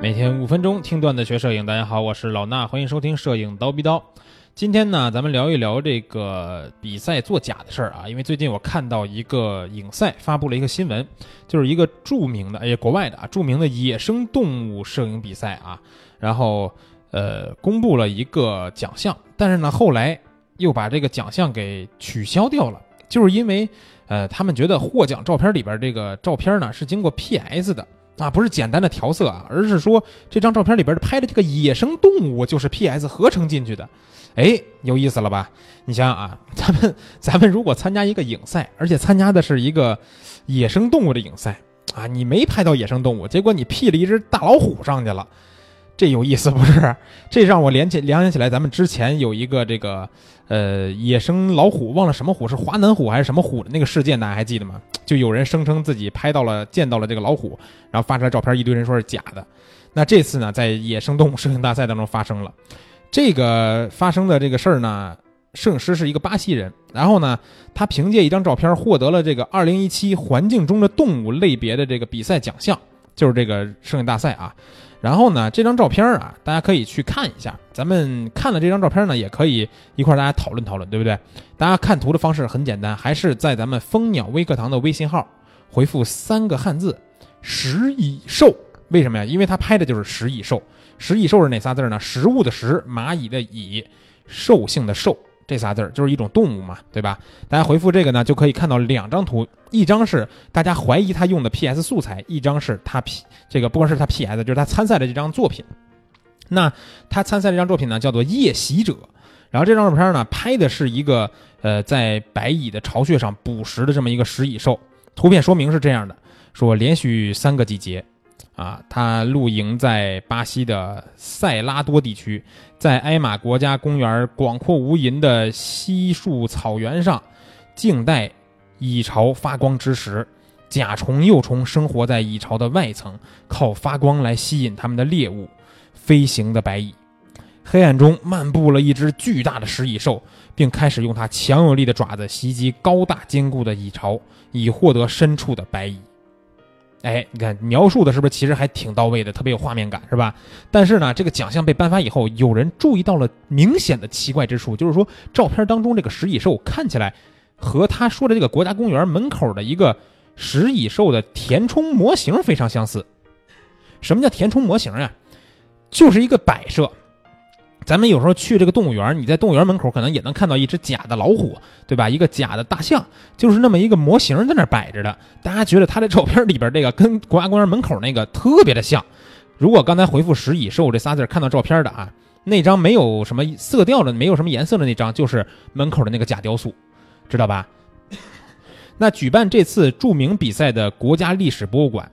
每天五分钟听段子学摄影，大家好，我是老衲，欢迎收听摄影刀逼刀。今天呢，咱们聊一聊这个比赛作假的事儿啊。因为最近我看到一个影赛发布了一个新闻，就是一个著名的，哎，国外的啊，著名的野生动物摄影比赛啊，然后呃，公布了一个奖项，但是呢，后来又把这个奖项给取消掉了，就是因为呃，他们觉得获奖照片里边这个照片呢是经过 PS 的。啊，不是简单的调色啊，而是说这张照片里边拍的这个野生动物就是 PS 合成进去的，哎，有意思了吧？你想想啊，咱们咱们如果参加一个影赛，而且参加的是一个野生动物的影赛啊，你没拍到野生动物，结果你 P 了一只大老虎上去了。这有意思不是？这让我联起联想起来，咱们之前有一个这个呃野生老虎，忘了什么虎是华南虎还是什么虎的那个事件，大家还记得吗？就有人声称自己拍到了见到了这个老虎，然后发出来照片，一堆人说是假的。那这次呢，在野生动物摄影大赛当中发生了这个发生的这个事儿呢，摄影师是一个巴西人，然后呢，他凭借一张照片获得了这个2017环境中的动物类别的这个比赛奖项，就是这个摄影大赛啊。然后呢，这张照片啊，大家可以去看一下。咱们看了这张照片呢，也可以一块大家讨论讨论，对不对？大家看图的方式很简单，还是在咱们蜂鸟微课堂的微信号回复三个汉字“食蚁兽”。为什么呀？因为他拍的就是食蚁兽。食蚁兽是哪仨字呢？食物的食，蚂蚁的蚁，兽性的兽。这仨字儿就是一种动物嘛，对吧？大家回复这个呢，就可以看到两张图，一张是大家怀疑他用的 PS 素材，一张是他 P 这个不光是他 PS，就是他参赛的这张作品。那他参赛这张作品呢，叫做《夜袭者》，然后这张照片呢，拍的是一个呃在白蚁的巢穴上捕食的这么一个食蚁兽。图片说明是这样的：说连续三个季节。啊，他露营在巴西的塞拉多地区，在埃马国家公园广阔无垠的稀树草原上，静待蚁巢发光之时。甲虫、幼虫生活在蚁巢的外层，靠发光来吸引它们的猎物——飞行的白蚁。黑暗中漫步了一只巨大的食蚁兽，并开始用它强有力的爪子袭击高大坚固的蚁巢，以获得深处的白蚁。哎，你看描述的是不是其实还挺到位的，特别有画面感，是吧？但是呢，这个奖项被颁发以后，有人注意到了明显的奇怪之处，就是说照片当中这个食蚁兽看起来和他说的这个国家公园门口的一个食蚁兽的填充模型非常相似。什么叫填充模型呀？就是一个摆设。咱们有时候去这个动物园，你在动物园门口可能也能看到一只假的老虎，对吧？一个假的大象，就是那么一个模型在那摆着的。大家觉得它的照片里边这个跟国家公园门口那个特别的像。如果刚才回复“食蚁兽”这仨字看到照片的啊，那张没有什么色调的、没有什么颜色的那张，就是门口的那个假雕塑，知道吧？那举办这次著名比赛的国家历史博物馆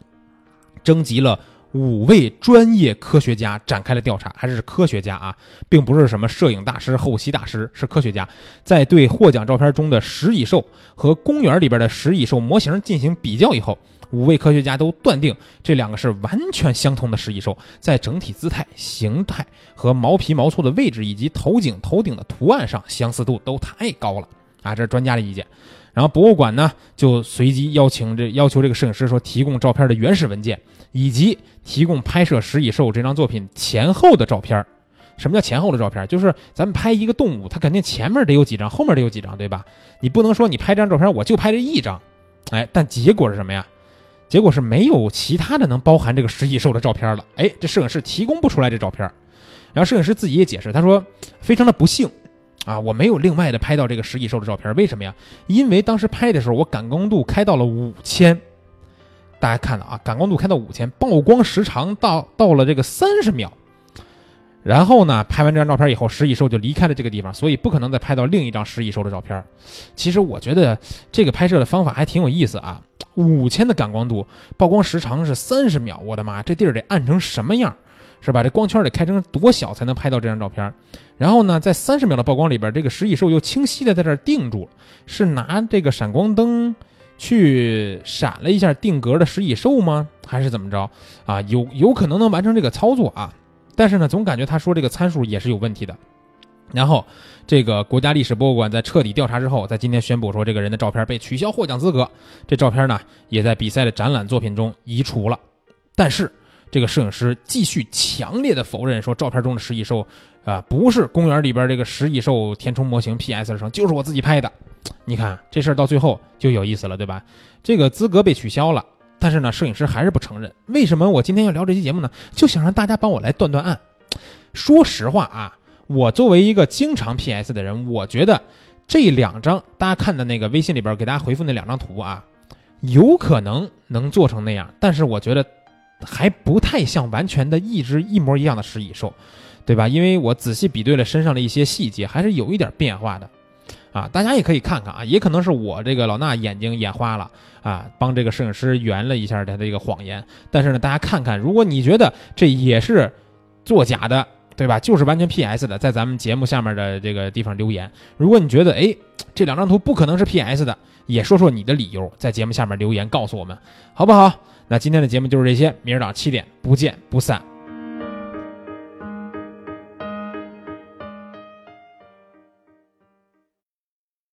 征集了。五位专业科学家展开了调查，还是科学家啊，并不是什么摄影大师、后期大师，是科学家，在对获奖照片中的食蚁兽和公园里边的食蚁兽模型进行比较以后，五位科学家都断定这两个是完全相同的食蚁兽，在整体姿态、形态和毛皮毛簇的位置以及头颈、头顶的图案上相似度都太高了。啊！这是专家的意见。然后博物馆呢，就随机邀请这要求这个摄影师说提供照片的原始文件。以及提供拍摄食蚁兽这张作品前后的照片什么叫前后的照片就是咱们拍一个动物，它肯定前面得有几张，后面得有几张，对吧？你不能说你拍这张照片我就拍这一张，哎，但结果是什么呀？结果是没有其他的能包含这个食蚁兽的照片了。哎，这摄影师提供不出来这照片然后摄影师自己也解释，他说非常的不幸啊，我没有另外的拍到这个食蚁兽的照片为什么呀？因为当时拍的时候我感光度开到了五千。大家看到啊，感光度开到五千，曝光时长到到了这个三十秒，然后呢，拍完这张照片以后，食蚁兽就离开了这个地方，所以不可能再拍到另一张食蚁兽的照片。其实我觉得这个拍摄的方法还挺有意思啊，五千的感光度，曝光时长是三十秒，我的妈，这地儿得暗成什么样，是吧？这光圈得开成多小才能拍到这张照片？然后呢，在三十秒的曝光里边，这个食蚁兽又清晰的在这定住了，是拿这个闪光灯。去闪了一下定格的食蚁兽吗？还是怎么着啊？有有可能能完成这个操作啊，但是呢，总感觉他说这个参数也是有问题的。然后，这个国家历史博物馆在彻底调查之后，在今天宣布说，这个人的照片被取消获奖资格。这照片呢，也在比赛的展览作品中移除了。但是，这个摄影师继续强烈的否认，说照片中的食蚁兽啊不是公园里边这个食蚁兽填充模型 PS 而成，就是我自己拍的。你看这事儿到最后就有意思了，对吧？这个资格被取消了，但是呢，摄影师还是不承认。为什么我今天要聊这期节目呢？就想让大家帮我来断断案。说实话啊，我作为一个经常 PS 的人，我觉得这两张大家看的那个微信里边给大家回复那两张图啊，有可能能做成那样，但是我觉得还不太像完全的一只一模一样的食蚁兽，对吧？因为我仔细比对了身上的一些细节，还是有一点变化的。啊，大家也可以看看啊，也可能是我这个老衲眼睛眼花了啊，帮这个摄影师圆了一下他的一个谎言。但是呢，大家看看，如果你觉得这也是作假的，对吧？就是完全 PS 的，在咱们节目下面的这个地方留言。如果你觉得哎，这两张图不可能是 PS 的，也说说你的理由，在节目下面留言告诉我们，好不好？那今天的节目就是这些，明儿早上七点不见不散。